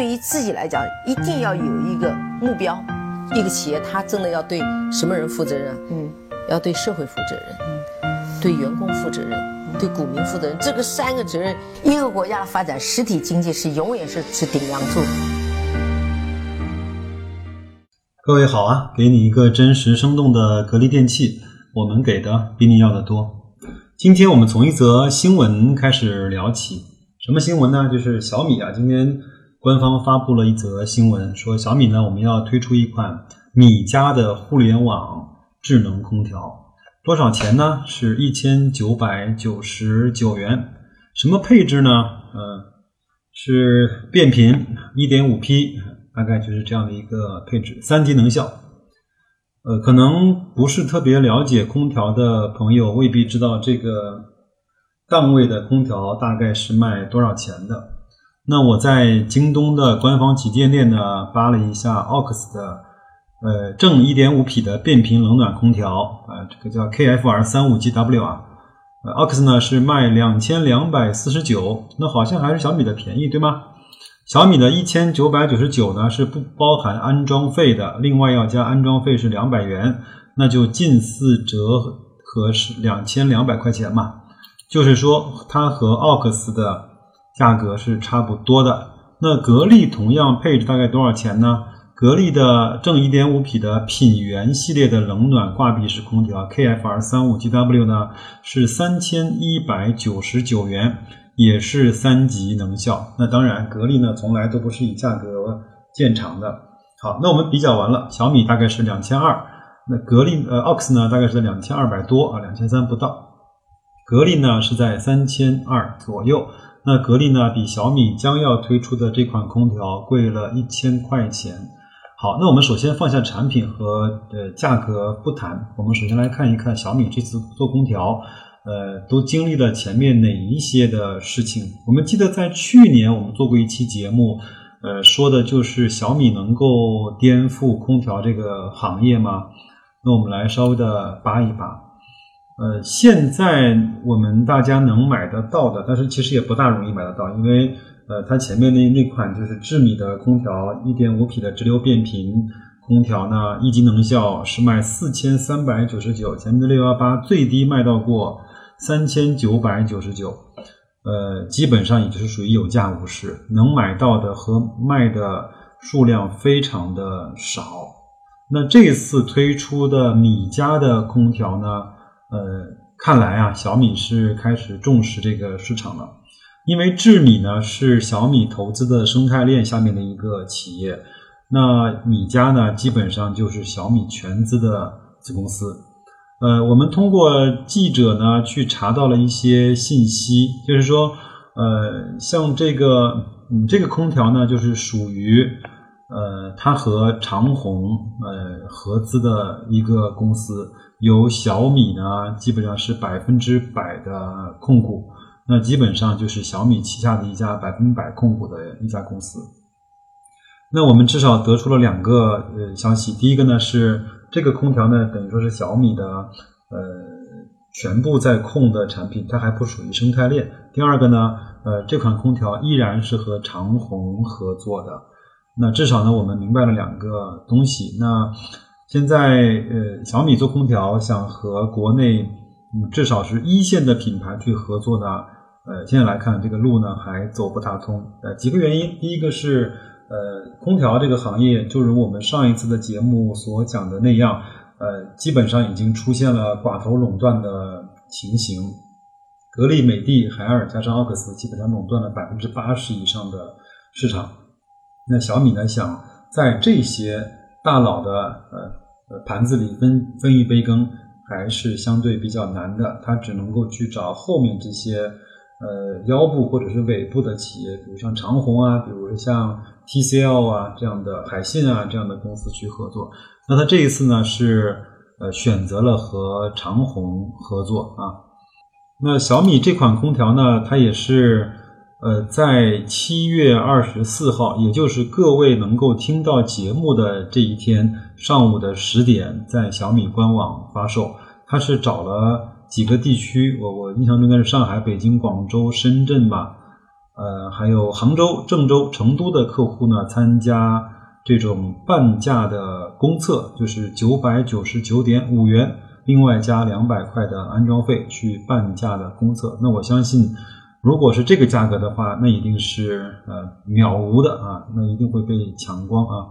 对于自己来讲，一定要有一个目标。一个企业，它真的要对什么人负责任？嗯，要对社会负责任，嗯，对员工负责任，对股民负责任。这个三个责任，一个国家的发展，实体经济是永远是是顶梁柱。各位好啊，给你一个真实生动的格力电器，我们给的比你要的多。今天我们从一则新闻开始聊起，什么新闻呢？就是小米啊，今天。官方发布了一则新闻，说小米呢，我们要推出一款米家的互联网智能空调，多少钱呢？是一千九百九十九元。什么配置呢？呃，是变频一点五 P，大概就是这样的一个配置，三级能效。呃，可能不是特别了解空调的朋友未必知道这个档位的空调大概是卖多少钱的。那我在京东的官方旗舰店呢，扒了一下 AUX 的，呃，正一点五匹的变频冷暖空调，啊，这个叫 KFR 三五 GW 啊，呃，AUX 呢是卖两千两百四十九，那好像还是小米的便宜，对吗？小米的一千九百九十九呢是不包含安装费的，另外要加安装费是两百元，那就近似折合是两千两百块钱嘛，就是说它和 AUX 的。价格是差不多的。那格力同样配置大概多少钱呢？格力的正一点五匹的品源系列的冷暖挂壁式空调 KFR 三五 GW 呢是三千一百九十九元，也是三级能效。那当然，格力呢从来都不是以价格见长的。好，那我们比较完了，小米大概是两千二，那格力呃 Ox 呢大概是在两千二百多啊，两千三不到。格力呢是在三千二左右。那格力呢，比小米将要推出的这款空调贵了一千块钱。好，那我们首先放下产品和呃价格不谈，我们首先来看一看小米这次做空调，呃，都经历了前面哪一些的事情。我们记得在去年我们做过一期节目，呃，说的就是小米能够颠覆空调这个行业吗？那我们来稍微的扒一扒。呃，现在我们大家能买得到的，但是其实也不大容易买得到，因为呃，它前面那那款就是智米的空调，一点五匹的直流变频空调呢，一级能效是卖四千三百九十九，前面的六幺八最低卖到过三千九百九十九，呃，基本上也就是属于有价无市，能买到的和卖的数量非常的少。那这次推出的米家的空调呢？呃，看来啊，小米是开始重视这个市场了，因为智米呢是小米投资的生态链下面的一个企业，那米家呢基本上就是小米全资的子公司。呃，我们通过记者呢去查到了一些信息，就是说，呃，像这个，嗯，这个空调呢就是属于，呃，它和长虹呃合资的一个公司。由小米呢，基本上是百分之百的控股，那基本上就是小米旗下的一家百分百控股的一家公司。那我们至少得出了两个呃消息，第一个呢是这个空调呢等于说是小米的呃全部在控的产品，它还不属于生态链。第二个呢，呃这款空调依然是和长虹合作的。那至少呢我们明白了两个东西。那现在，呃，小米做空调想和国内，嗯，至少是一线的品牌去合作呢，呃，现在来看这个路呢还走不大通。呃，几个原因，第一个是，呃，空调这个行业，就如我们上一次的节目所讲的那样，呃，基本上已经出现了寡头垄断的情形，格力、美的、海尔加上奥克斯，基本上垄断了百分之八十以上的市场。那小米呢，想在这些大佬的呃。呃，盘子里分分一杯羹还是相对比较难的，他只能够去找后面这些呃腰部或者是尾部的企业，比如像长虹啊，比如像 TCL 啊这样的海信啊这样的公司去合作。那他这一次呢是呃选择了和长虹合作啊。那小米这款空调呢，它也是。呃，在七月二十四号，也就是各位能够听到节目的这一天上午的十点，在小米官网发售。它是找了几个地区，我我印象中应该是上海、北京、广州、深圳吧。呃，还有杭州、郑州、成都的客户呢，参加这种半价的公测，就是九百九十九点五元，另外加两百块的安装费去半价的公测。那我相信，如果是这个价格的话，那一定是呃秒无的啊，那一定会被抢光啊。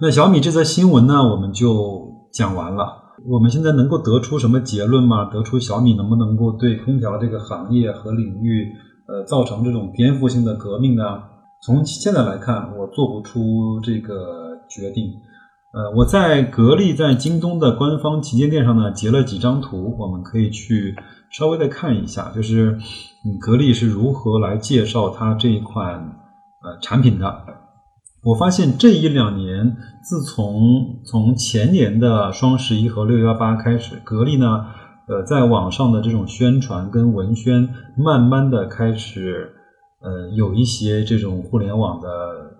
那小米这则新闻呢，我们就讲完了。我们现在能够得出什么结论吗？得出小米能不能够对空调这个行业和领域，呃，造成这种颠覆性的革命呢？从现在来看，我做不出这个决定。呃，我在格力在京东的官方旗舰店上呢截了几张图，我们可以去稍微的看一下，就是嗯，格力是如何来介绍它这一款呃产品的。我发现这一两年，自从从前年的双十一和六幺八开始，格力呢，呃，在网上的这种宣传跟文宣，慢慢的开始，呃，有一些这种互联网的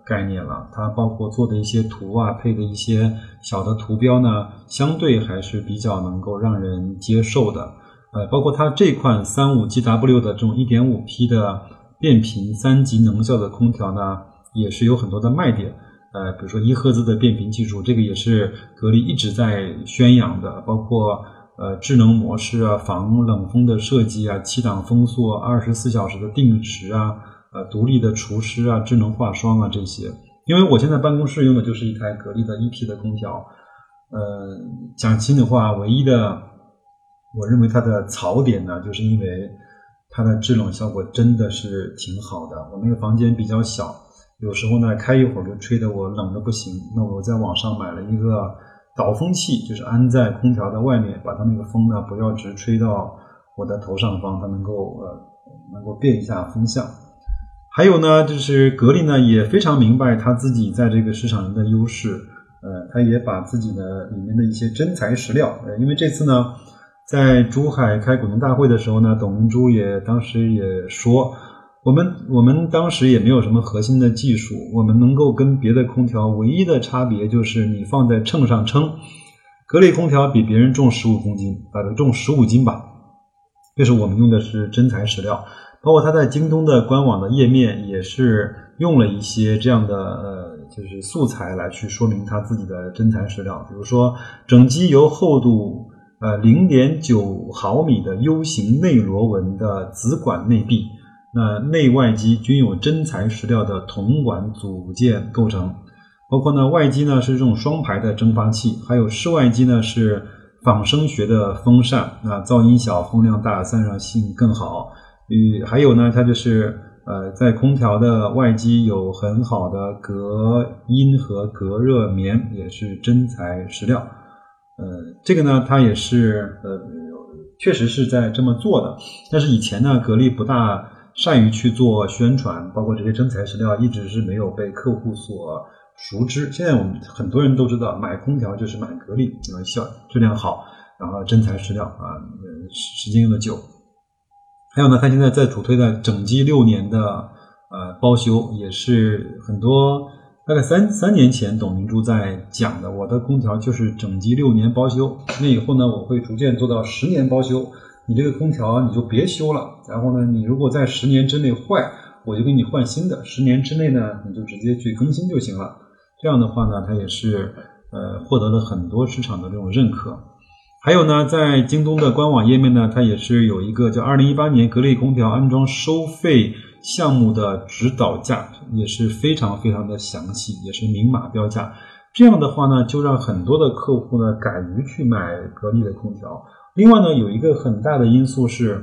概念了。它包括做的一些图啊，配的一些小的图标呢，相对还是比较能够让人接受的。呃，包括它这款三五 GW 的这种一点五 P 的变频三级能效的空调呢。也是有很多的卖点，呃，比如说一赫兹的变频技术，这个也是格力一直在宣扬的，包括呃智能模式啊、防冷风的设计啊、七档风速、二十四小时的定时啊、呃独立的除湿啊、智能化霜啊这些。因为我现在办公室用的就是一台格力的一 P 的空调，呃，讲心里话，唯一的我认为它的槽点呢，就是因为它的制冷效果真的是挺好的。我那个房间比较小。有时候呢，开一会儿就吹得我冷的不行。那我在网上买了一个导风器，就是安在空调的外面，把它那个风呢不要直吹到我的头上方，它能够呃能够变一下风向。还有呢，就是格力呢也非常明白他自己在这个市场上的优势，呃，他也把自己的里面的一些真材实料，呃，因为这次呢在珠海开股东大会的时候呢，董明珠也当时也说。我们我们当时也没有什么核心的技术，我们能够跟别的空调唯一的差别就是你放在秤上称，格力空调比别人重十五公斤，啊，重十五斤吧。这是我们用的是真材实料，包括它在京东的官网的页面也是用了一些这样的呃，就是素材来去说明它自己的真材实料。比如说，整机由厚度呃零点九毫米的 U 型内螺纹的子管内壁。那内外机均有真材实料的铜管组件构成，包括呢外机呢是这种双排的蒸发器，还有室外机呢是仿生学的风扇，那噪音小，风量大，散热性更好。与还有呢，它就是呃在空调的外机有很好的隔音和隔热棉，也是真材实料。呃，这个呢它也是呃确实是在这么做的，但是以前呢格力不大。善于去做宣传，包括这些真材实料，一直是没有被客户所熟知。现在我们很多人都知道，买空调就是买格力，因为效质量好，然后真材实料啊，时时间用的久。还有呢，它现在在主推的整机六年的呃包修，也是很多大概三三年前董明珠在讲的，我的空调就是整机六年包修。那以后呢，我会逐渐做到十年包修。你这个空调你就别修了，然后呢，你如果在十年之内坏，我就给你换新的。十年之内呢，你就直接去更新就行了。这样的话呢，它也是呃获得了很多市场的这种认可。还有呢，在京东的官网页面呢，它也是有一个叫二零一八年格力空调安装收费项目的指导价，也是非常非常的详细，也是明码标价。这样的话呢，就让很多的客户呢敢于去买格力的空调。另外呢，有一个很大的因素是，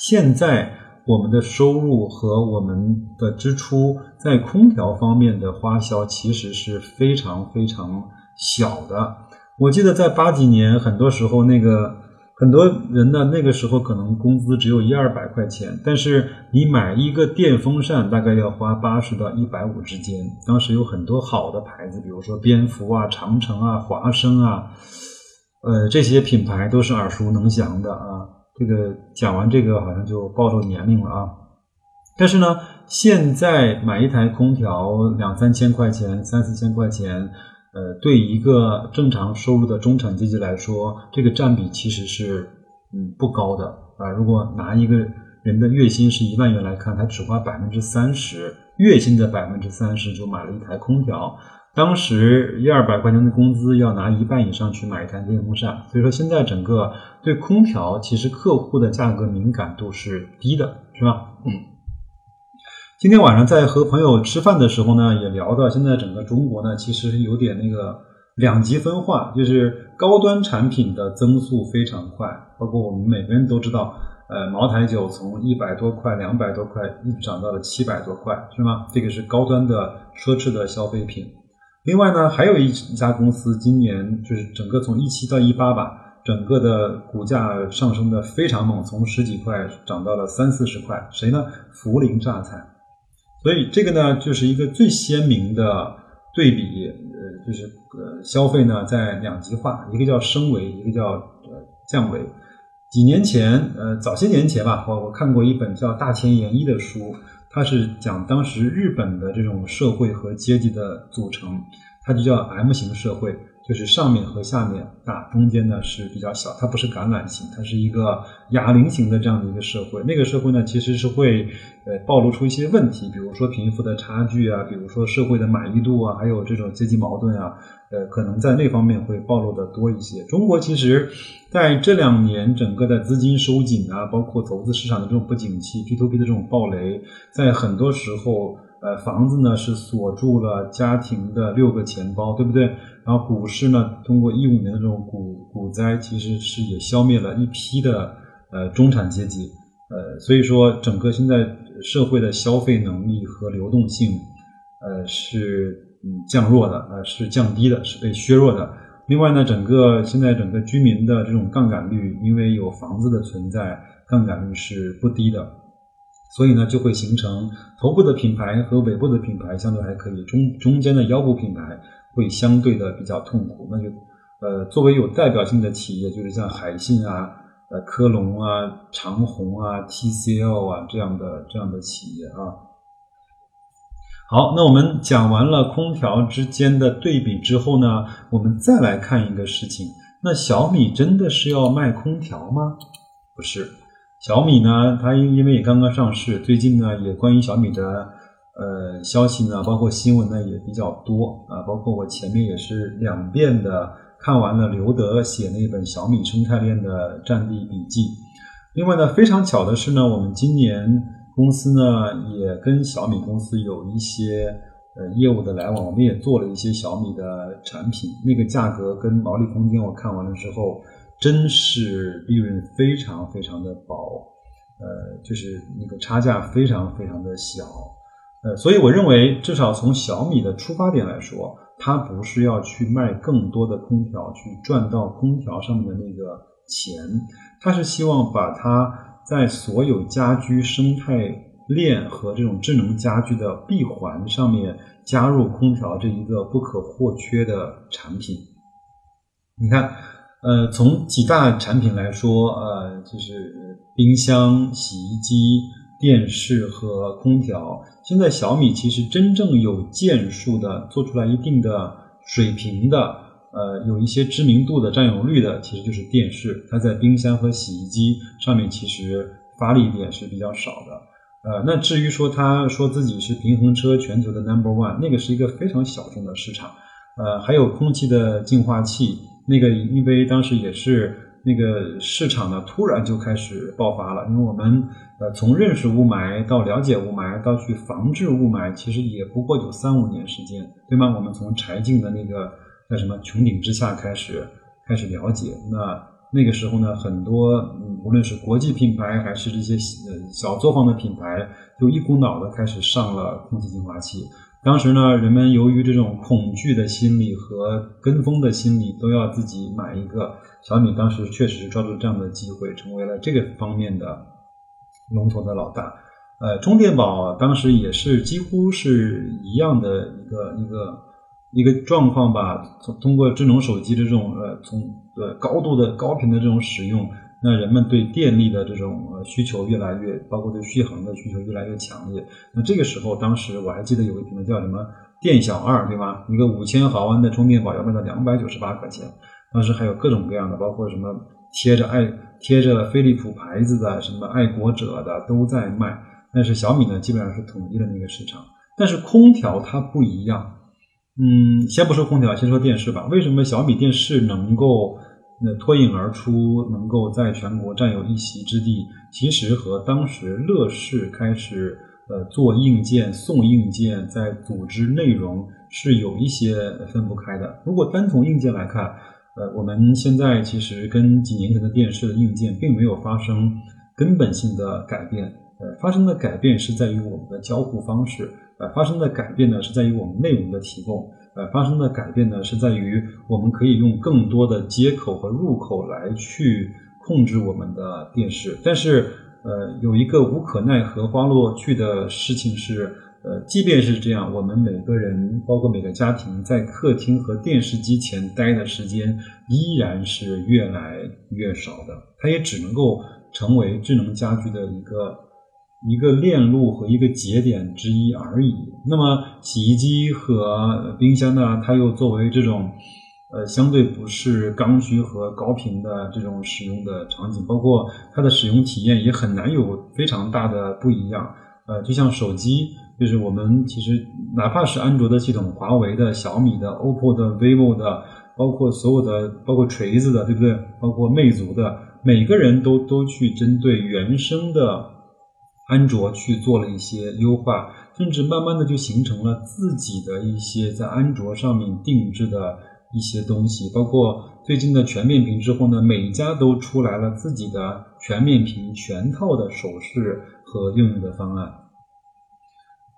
现在我们的收入和我们的支出在空调方面的花销其实是非常非常小的。我记得在八几年，很多时候那个很多人呢，那个时候可能工资只有一二百块钱，但是你买一个电风扇大概要花八十到一百五之间。当时有很多好的牌子，比如说蝙蝠啊、长城啊、华生啊。呃，这些品牌都是耳熟能详的啊。这个讲完这个，好像就暴露年龄了啊。但是呢，现在买一台空调两三千块钱、三四千块钱，呃，对一个正常收入的中产阶级来说，这个占比其实是嗯不高的啊。如果拿一个人的月薪是一万元来看，他只花百分之三十，月薪的百分之三十就买了一台空调。当时一二百块钱的工资要拿一半以上去买一台电风扇，所以说现在整个对空调其实客户的价格敏感度是低的，是吧？今天晚上在和朋友吃饭的时候呢，也聊到现在整个中国呢，其实有点那个两极分化，就是高端产品的增速非常快，包括我们每个人都知道，呃，茅台酒从一百多块、两百多块一直涨到了七百多块，是吗？这个是高端的奢侈的消费品。另外呢，还有一家公司今年就是整个从一七到一八吧，整个的股价上升的非常猛，从十几块涨到了三四十块。谁呢？涪陵榨菜。所以这个呢，就是一个最鲜明的对比，呃，就是呃消费呢在两极化，一个叫升维，一个叫呃降维。几年前，呃，早些年前吧，我我看过一本叫《大前研一》的书。它是讲当时日本的这种社会和阶级的组成，它就叫 M 型社会，就是上面和下面大，中间呢是比较小，它不是橄榄型，它是一个哑铃型的这样的一个社会。那个社会呢，其实是会呃暴露出一些问题，比如说贫富的差距啊，比如说社会的满意度啊，还有这种阶级矛盾啊。呃，可能在那方面会暴露的多一些。中国其实在这两年整个的资金收紧啊，包括投资市场的这种不景气，P to P 的这种暴雷，在很多时候，呃，房子呢是锁住了家庭的六个钱包，对不对？然后股市呢，通过一五年的这种股股灾，其实是也消灭了一批的呃中产阶级。呃，所以说整个现在社会的消费能力和流动性，呃是。嗯，降弱的，呃，是降低的，是被削弱的。另外呢，整个现在整个居民的这种杠杆率，因为有房子的存在，杠杆率是不低的，所以呢，就会形成头部的品牌和尾部的品牌相对还可以，中中间的腰部品牌会相对的比较痛苦。那就，呃，作为有代表性的企业，就是像海信啊、呃科龙啊、长虹啊、TCL 啊这样的这样的企业啊。好，那我们讲完了空调之间的对比之后呢，我们再来看一个事情。那小米真的是要卖空调吗？不是，小米呢，它因因为也刚刚上市，最近呢也关于小米的呃消息呢，包括新闻呢也比较多啊，包括我前面也是两遍的看完了刘德写那本小米生态链的战地笔记。另外呢，非常巧的是呢，我们今年。公司呢也跟小米公司有一些呃业务的来往，我们也做了一些小米的产品，那个价格跟毛利空间我看完了之后，真是利润非常非常的薄，呃，就是那个差价非常非常的小，呃，所以我认为至少从小米的出发点来说，它不是要去卖更多的空调去赚到空调上面的那个钱，它是希望把它。在所有家居生态链和这种智能家居的闭环上面加入空调这一个不可或缺的产品。你看，呃，从几大产品来说，呃，就是冰箱、洗衣机、电视和空调。现在小米其实真正有建树的做出来一定的水平的。呃，有一些知名度的占有率的，其实就是电视。它在冰箱和洗衣机上面其实发力点是比较少的。呃，那至于说他说自己是平衡车全球的 number one，那个是一个非常小众的市场。呃，还有空气的净化器，那个因为当时也是那个市场呢突然就开始爆发了，因为我们呃从认识雾霾到了解雾霾到去防治雾霾，其实也不过就三五年时间，对吗？我们从柴静的那个。在什么穹顶之下开始开始了解？那那个时候呢，很多嗯，无论是国际品牌还是这些呃小作坊的品牌，就一股脑的开始上了空气净化器。当时呢，人们由于这种恐惧的心理和跟风的心理，都要自己买一个。小米当时确实是抓住这样的机会，成为了这个方面的龙头的老大。呃，充电宝当时也是几乎是一样的一个一个。一个状况吧，通通过智能手机的这种呃，从呃高度的高频的这种使用，那人们对电力的这种呃需求越来越，包括对续航的需求越来越强烈。那这个时候，当时我还记得有一个品牌叫什么电小二，对吧？一个五千毫安的充电宝要卖到两百九十八块钱。当时还有各种各样的，包括什么贴着爱贴着飞利浦牌子的、什么爱国者的都在卖，但是小米呢，基本上是统一的那个市场。但是空调它不一样，嗯，先不说空调，先说电视吧。为什么小米电视能够那脱颖而出，能够在全国占有一席之地？其实和当时乐视开始。呃，做硬件、送硬件，在组织内容是有一些分不开的。如果单从硬件来看，呃，我们现在其实跟几年前的电视的硬件并没有发生根本性的改变。呃，发生的改变是在于我们的交互方式，呃，发生的改变呢是在于我们内容的提供，呃，发生的改变呢是在于我们可以用更多的接口和入口来去控制我们的电视，但是。呃，有一个无可奈何花落去的事情是，呃，即便是这样，我们每个人，包括每个家庭，在客厅和电视机前待的时间依然是越来越少的。它也只能够成为智能家居的一个一个链路和一个节点之一而已。那么，洗衣机和冰箱呢？它又作为这种。呃，相对不是刚需和高频的这种使用的场景，包括它的使用体验也很难有非常大的不一样。呃，就像手机，就是我们其实哪怕是安卓的系统，华为的、小米的、OPPO 的、vivo 的，包括所有的，包括锤子的，对不对？包括魅族的，每个人都都去针对原生的安卓去做了一些优化，甚至慢慢的就形成了自己的一些在安卓上面定制的。一些东西，包括最近的全面屏之后呢，每家都出来了自己的全面屏全套的手势和应用的方案，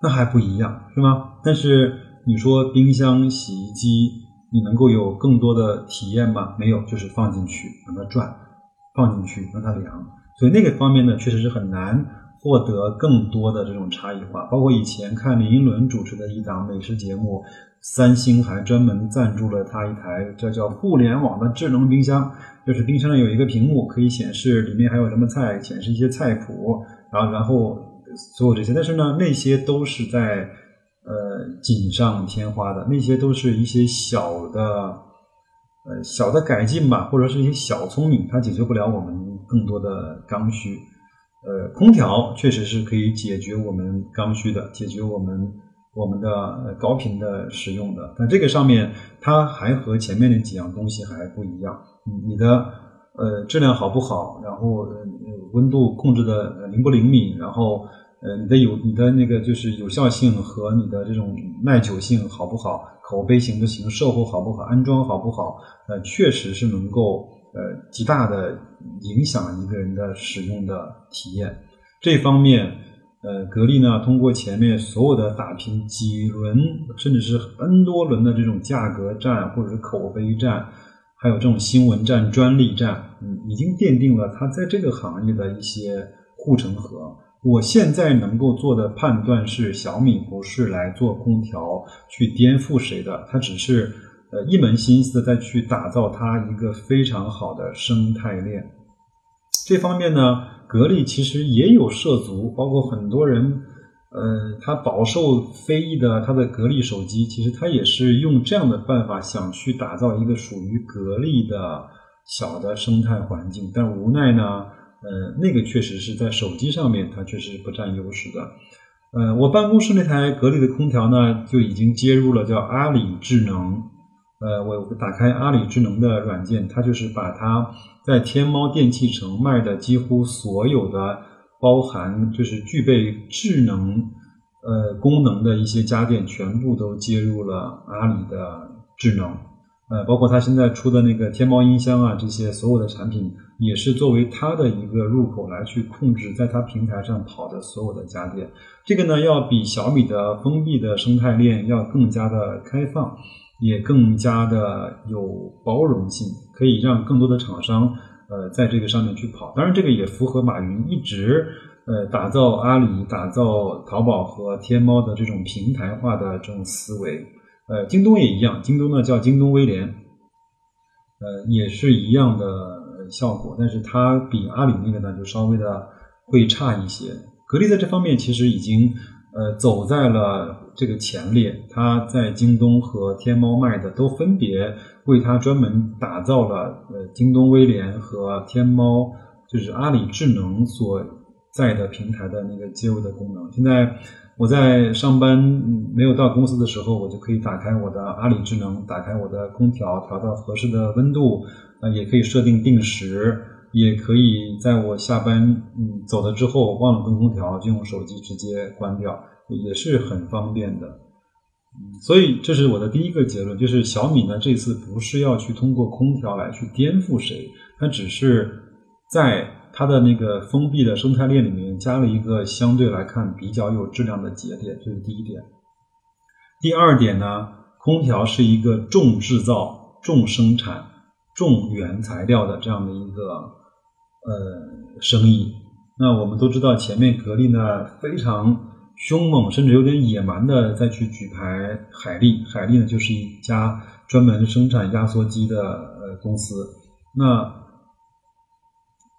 那还不一样是吗？但是你说冰箱、洗衣机，你能够有更多的体验吗？没有，就是放进去让它转，放进去让它凉，所以那个方面呢，确实是很难获得更多的这种差异化。包括以前看李英伦主持的一档美食节目。三星还专门赞助了他一台，这叫互联网的智能冰箱，就是冰箱上有一个屏幕，可以显示里面还有什么菜，显示一些菜谱，然后然后所有这些。但是呢，那些都是在呃锦上添花的，那些都是一些小的呃小的改进吧，或者是一些小聪明，它解决不了我们更多的刚需。呃，空调确实是可以解决我们刚需的，解决我们。我们的高频的使用的，但这个上面它还和前面那几样东西还不一样。你的呃质量好不好，然后呃温度控制的灵不灵敏，然后呃你的有你的那个就是有效性和你的这种耐久性好不好，口碑行不行，售后好不好，安装好不好，呃确实是能够呃极大的影响一个人的使用的体验。这方面。呃，格力呢，通过前面所有的打拼几轮，甚至是 N 多轮的这种价格战，或者是口碑战，还有这种新闻战、专利战，嗯，已经奠定了它在这个行业的一些护城河。我现在能够做的判断是，小米不是来做空调去颠覆谁的，它只是呃一门心思在去打造它一个非常好的生态链。这方面呢。格力其实也有涉足，包括很多人，呃，他饱受非议的他的格力手机，其实他也是用这样的办法想去打造一个属于格力的小的生态环境，但无奈呢，呃，那个确实是在手机上面它确实不占优势的。呃，我办公室那台格力的空调呢，就已经接入了叫阿里智能，呃，我打开阿里智能的软件，它就是把它。在天猫电器城卖的几乎所有的包含就是具备智能呃功能的一些家电，全部都接入了阿里的智能，呃，包括它现在出的那个天猫音箱啊，这些所有的产品也是作为它的一个入口来去控制在它平台上跑的所有的家电。这个呢，要比小米的封闭的生态链要更加的开放。也更加的有包容性，可以让更多的厂商呃在这个上面去跑。当然，这个也符合马云一直呃打造阿里、打造淘宝和天猫的这种平台化的这种思维。呃，京东也一样，京东呢叫京东威廉，呃也是一样的效果，但是它比阿里那个呢就稍微的会差一些。格力在这方面其实已经。呃，走在了这个前列，它在京东和天猫卖的都分别为它专门打造了呃京东威廉和天猫就是阿里智能所在的平台的那个接入的功能。现在我在上班没有到公司的时候，我就可以打开我的阿里智能，打开我的空调，调到合适的温度，啊，也可以设定定时，也可以在我下班嗯走了之后忘了关空调，就用手机直接关掉，也是很方便的。嗯，所以这是我的第一个结论，就是小米呢这次不是要去通过空调来去颠覆谁，它只是在。它的那个封闭的生态链里面加了一个相对来看比较有质量的节点，这是第一点。第二点呢，空调是一个重制造、重生产、重原材料的这样的一个呃生意。那我们都知道，前面格力呢非常凶猛，甚至有点野蛮的再去举牌海力，海力呢就是一家专门生产压缩机的呃公司。那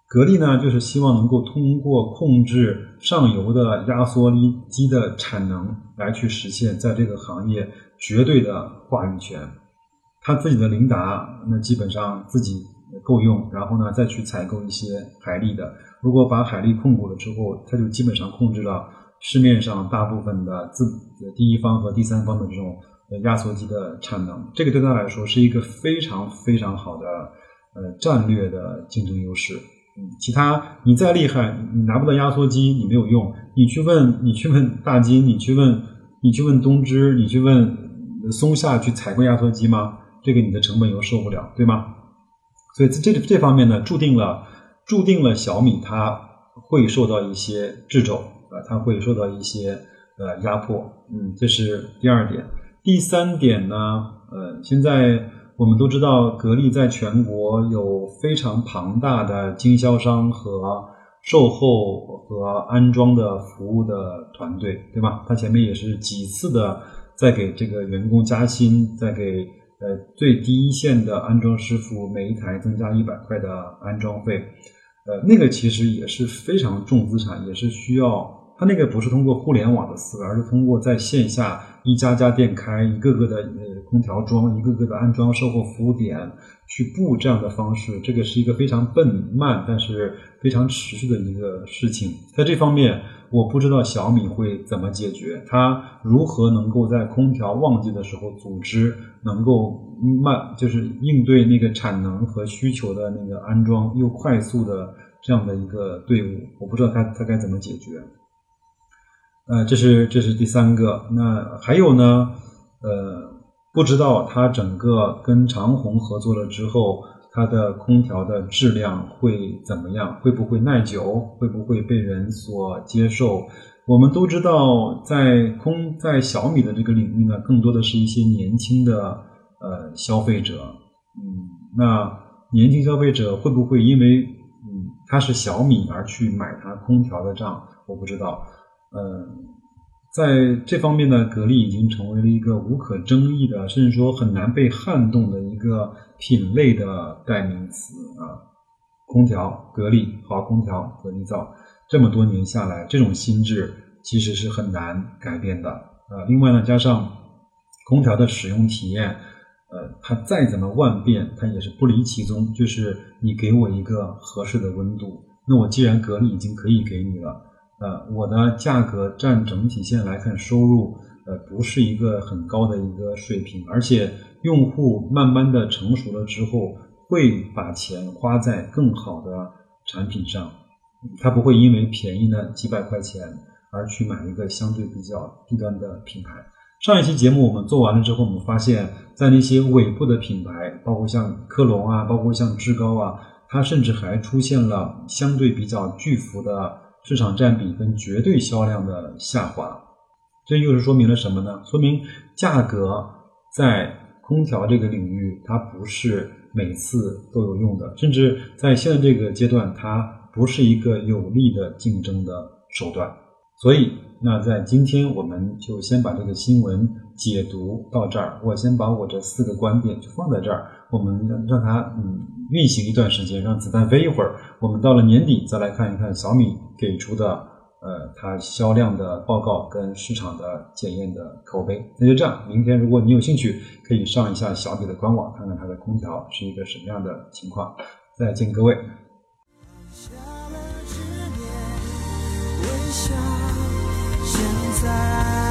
格力呢，就是希望能够通过控制上游的压缩机的产能，来去实现在这个行业绝对的话语权。他自己的琳达，那基本上自己够用，然后呢再去采购一些海力的。如果把海力控股了之后，他就基本上控制了市面上大部分的自第一方和第三方的这种压缩机的产能。这个对他来说是一个非常非常好的呃战略的竞争优势。其他你再厉害，你拿不到压缩机，你没有用。你去问，你去问大金，你去问，你去问东芝，你去问松下去采购压缩机吗？这个你的成本又受不了，对吗？所以这这方面呢，注定了注定了小米它会受到一些掣肘啊，它会受到一些呃压迫。嗯，这是第二点。第三点呢，呃，现在。我们都知道，格力在全国有非常庞大的经销商和售后和安装的服务的团队，对吧？他前面也是几次的在给这个员工加薪，在给呃最低一线的安装师傅每一台增加一百块的安装费，呃，那个其实也是非常重资产，也是需要。他那个不是通过互联网的思维，而是通过在线下一家家店开，一个个的呃空调装，一个个的安装售后服务点去布这样的方式，这个是一个非常笨慢，但是非常持续的一个事情。在这方面，我不知道小米会怎么解决，它如何能够在空调旺季的时候组织能够慢，就是应对那个产能和需求的那个安装又快速的这样的一个队伍，我不知道它它该怎么解决。呃，这是这是第三个。那还有呢？呃，不知道它整个跟长虹合作了之后，它的空调的质量会怎么样？会不会耐久？会不会被人所接受？我们都知道，在空在小米的这个领域呢，更多的是一些年轻的呃消费者。嗯，那年轻消费者会不会因为嗯它是小米而去买它空调的账？我不知道。呃，在这方面呢，格力已经成为了一个无可争议的，甚至说很难被撼动的一个品类的代名词啊。空调，格力好空调，格力造，这么多年下来，这种心智其实是很难改变的。呃，另外呢，加上空调的使用体验，呃，它再怎么万变，它也是不离其宗，就是你给我一个合适的温度，那我既然格力已经可以给你了。呃，我的价格占整体线来看，收入呃不是一个很高的一个水平，而且用户慢慢的成熟了之后，会把钱花在更好的产品上，他不会因为便宜的几百块钱而去买一个相对比较低端的品牌。上一期节目我们做完了之后，我们发现，在那些尾部的品牌，包括像科龙啊，包括像志高啊，它甚至还出现了相对比较巨幅的。市场占比跟绝对销量的下滑，这又是说明了什么呢？说明价格在空调这个领域，它不是每次都有用的，甚至在现在这个阶段，它不是一个有力的竞争的手段。所以，那在今天，我们就先把这个新闻解读到这儿。我先把我这四个观点就放在这儿，我们让它嗯运行一段时间，让子弹飞一会儿。我们到了年底再来看一看小米给出的呃它销量的报告跟市场的检验的口碑。那就这样，明天如果你有兴趣，可以上一下小米的官网，看看它的空调是一个什么样的情况。再见，各位。现在。